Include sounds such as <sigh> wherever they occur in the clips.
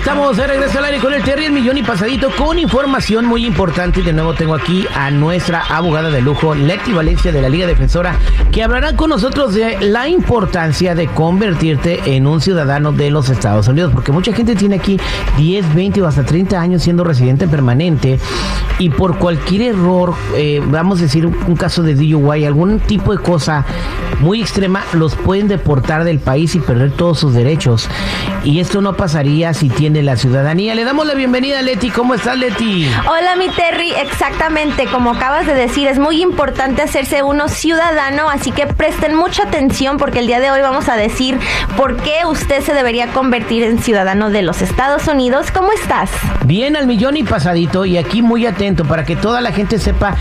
Estamos de regreso al aire con el Terry el Millón y Pasadito con información muy importante. Y de nuevo tengo aquí a nuestra abogada de lujo, Leti Valencia de la Liga Defensora, que hablará con nosotros de la importancia de convertirte en un ciudadano de los Estados Unidos. Porque mucha gente tiene aquí 10, 20 o hasta 30 años siendo residente permanente y por cualquier error, eh, vamos a decir un caso de DUI, algún tipo de cosa muy extrema, los pueden deportar del país y perder todos sus derechos. Y esto no pasaría si tiene la ciudadanía. Le damos la bienvenida a Leti. ¿Cómo estás, Leti? Hola, mi Terry. Exactamente, como acabas de decir, es muy importante hacerse uno ciudadano, así que presten mucha atención porque el día de hoy vamos a decir por qué usted se debería convertir en ciudadano de los Estados Unidos. ¿Cómo estás? Bien, al millón y pasadito, y aquí muy atento para que toda la gente sepa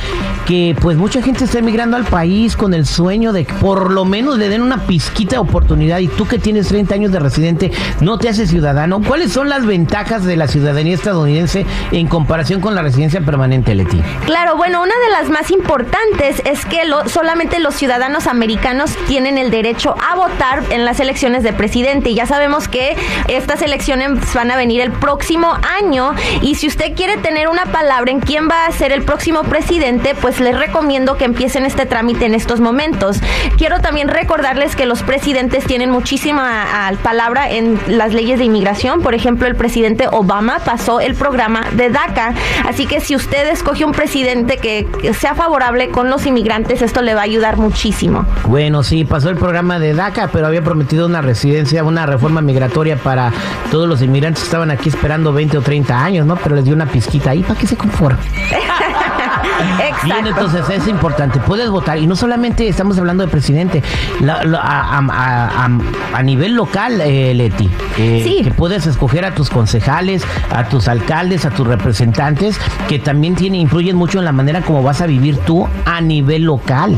que pues mucha gente está emigrando al país con el sueño de que por lo menos le den una pizquita de oportunidad y tú que tienes 30 años de residente no te haces ciudadano. ¿Cuáles son las ventajas de la ciudadanía estadounidense en comparación con la residencia permanente, Leti? Claro, bueno, una de las más importantes es que solamente los ciudadanos americanos tienen el derecho a votar en las elecciones de presidente. Ya sabemos que estas elecciones van a venir el próximo año y si usted quiere tener una palabra en quién va a ser el próximo presidente, pues les recomiendo que empiecen este trámite en estos momentos. Quiero también recordarles que los presidentes tienen muchísima ah, palabra en las leyes de inmigración. Por ejemplo, el presidente Obama pasó el programa de DACA. Así que si usted escoge un presidente que sea favorable con los inmigrantes, esto le va a ayudar muchísimo. Bueno, sí, pasó el programa de DACA, pero había prometido una residencia, una reforma migratoria para todos los inmigrantes que estaban aquí esperando 20 o 30 años, ¿no? Pero les dio una pizquita ahí para que se <laughs> <laughs> Bien, entonces es importante. Puedes votar y no solamente estamos hablando de presidente, a, nivel local, eh, Leti, eh, que puedes escoger a tus concejales, a tus alcaldes, a tus representantes, que también tiene, influyen mucho en la manera como vas a vivir tú a nivel local.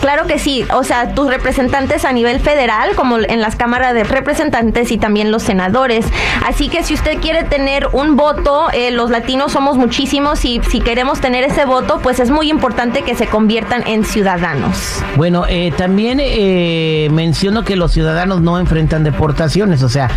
Claro que sí, o sea, tus representantes a nivel federal, como en las cámaras de representantes y también los senadores. Así que si usted quiere tener un voto, eh, los latinos somos muchísimos y si queremos tener ese voto, pues es muy importante que se conviertan en ciudadanos. Bueno, eh, también eh, menciono que los ciudadanos no enfrentan deportaciones, o sea,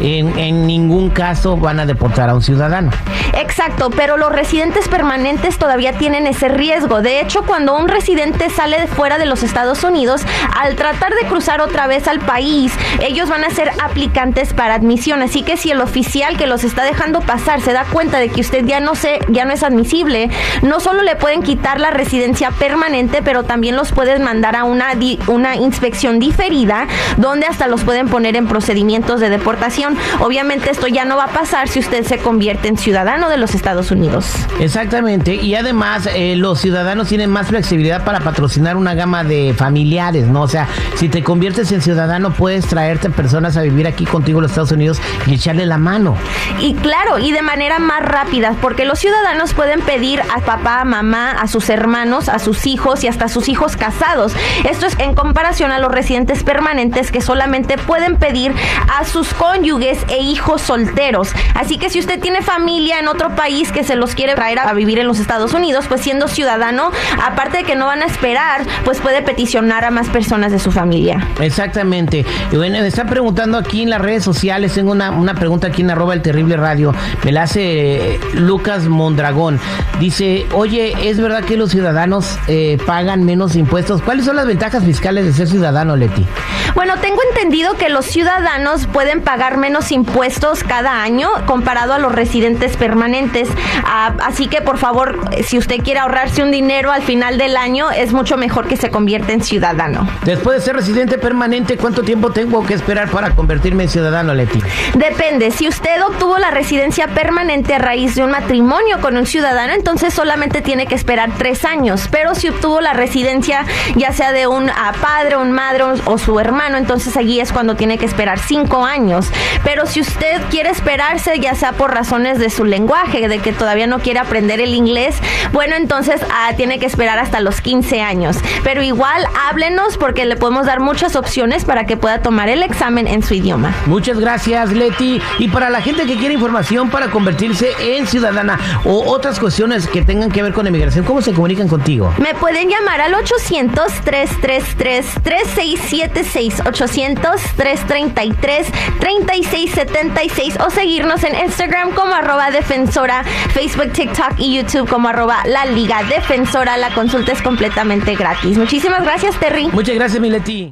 en, en ningún caso van a deportar a un ciudadano. Exacto, pero los residentes permanentes todavía tienen ese riesgo. De hecho, cuando un residente sale de fuera de los Estados Unidos, al tratar de cruzar otra vez al país, ellos van a ser aplicantes para admisión. Así que si el oficial que los está dejando pasar se da cuenta de que usted ya no se, ya no es admisible, no solo le pueden quitar la residencia permanente, pero también los pueden mandar a una, una inspección diferida, donde hasta los pueden poner en procedimientos de deportación. Obviamente esto ya no va a pasar si usted se convierte en ciudadano de los Estados Unidos. Exactamente, y además eh, los ciudadanos tienen más flexibilidad para patrocinar una gama de familiares, ¿no? O sea, si te conviertes en ciudadano, puedes traerte personas a vivir aquí contigo en los Estados Unidos y echarle la mano. Y claro, y de manera más rápida, porque los ciudadanos pueden pedir a papá, a mamá, a sus hermanos, a sus hijos y hasta a sus hijos casados. Esto es en comparación a los residentes permanentes que solamente pueden pedir a sus cónyuges e hijos solteros. Así que si usted tiene familia en otro país que se los quiere traer a vivir en los Estados Unidos, pues siendo ciudadano, aparte de que no van a esperar, pues puede peticionar a más personas de su familia. Exactamente. Y bueno, me está preguntando aquí en las redes sociales, tengo una, una pregunta aquí en arroba el terrible radio, me la hace eh, Lucas Mondragón. Dice, oye, ¿es verdad que los ciudadanos eh, pagan menos impuestos? ¿Cuáles son las ventajas fiscales de ser ciudadano, Leti? Bueno, tengo entendido que los ciudadanos pueden pagar menos impuestos cada año comparado a los residentes permanentes. Ah, así que por favor, si usted quiere ahorrarse un dinero al final del año, es mucho mejor que se convierte en ciudadano. Después de ser residente permanente, ¿cuánto tiempo tengo que esperar para convertirme en ciudadano, Leti? Depende. Si usted obtuvo la residencia permanente a raíz de un matrimonio con un ciudadano, entonces solamente tiene que esperar tres años. Pero si obtuvo la residencia ya sea de un ah, padre, un madre o su hermano, entonces allí es cuando tiene que esperar cinco años. Pero si usted quiere esperarse, ya sea por razones de su lenguaje, de que todavía no quiere aprender el inglés, bueno, entonces ah, tiene que esperar hasta los 15 años. Pero igual háblenos porque le podemos dar muchas opciones para que pueda tomar el examen en su idioma. Muchas gracias, Leti. Y para la gente que quiere información para convertirse en ciudadana o otras cuestiones que tengan que ver con inmigración, ¿cómo se comunican contigo? Me pueden llamar al 800-333-3676, 800-333-3676 o seguirnos en Instagram como arroba defensora, Facebook, TikTok y YouTube como arroba la Liga Defensora. La consulta es completamente gratis. Muchísimas gracias, Terry. Muchas gracias, Mileti.